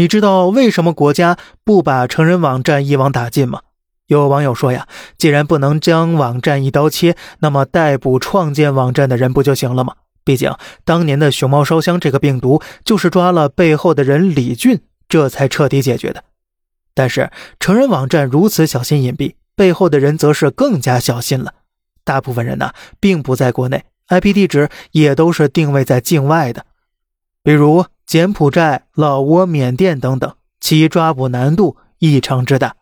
你知道为什么国家不把成人网站一网打尽吗？有网友说呀，既然不能将网站一刀切，那么逮捕创建网站的人不就行了吗？毕竟当年的熊猫烧香这个病毒就是抓了背后的人李俊，这才彻底解决的。但是成人网站如此小心隐蔽，背后的人则是更加小心了。大部分人呢，并不在国内，IP 地址也都是定位在境外的，比如柬埔寨、老挝、缅甸等等，其抓捕难度异常之大。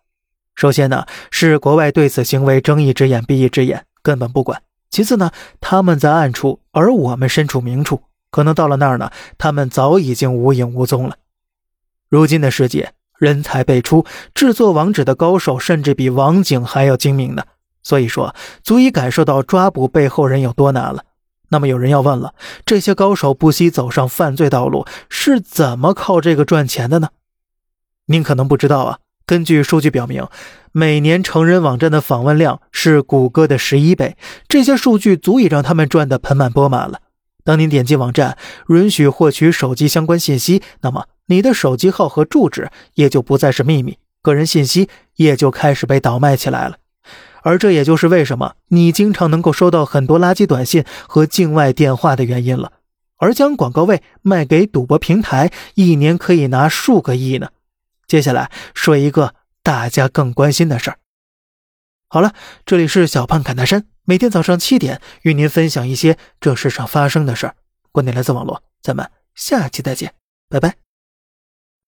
首先呢，是国外对此行为睁一只眼闭一只眼，根本不管；其次呢，他们在暗处，而我们身处明处，可能到了那儿呢，他们早已经无影无踪了。如今的世界。人才辈出，制作网址的高手甚至比网警还要精明呢。所以说，足以感受到抓捕背后人有多难了。那么有人要问了：这些高手不惜走上犯罪道路，是怎么靠这个赚钱的呢？您可能不知道啊。根据数据表明，每年成人网站的访问量是谷歌的十一倍，这些数据足以让他们赚得盆满钵满了。当您点击网站，允许获取手机相关信息，那么。你的手机号和住址也就不再是秘密，个人信息也就开始被倒卖起来了。而这也就是为什么你经常能够收到很多垃圾短信和境外电话的原因了。而将广告位卖给赌博平台，一年可以拿数个亿呢。接下来说一个大家更关心的事儿。好了，这里是小胖侃大山，每天早上七点与您分享一些这世上发生的事儿。观点来自网络，咱们下期再见，拜拜。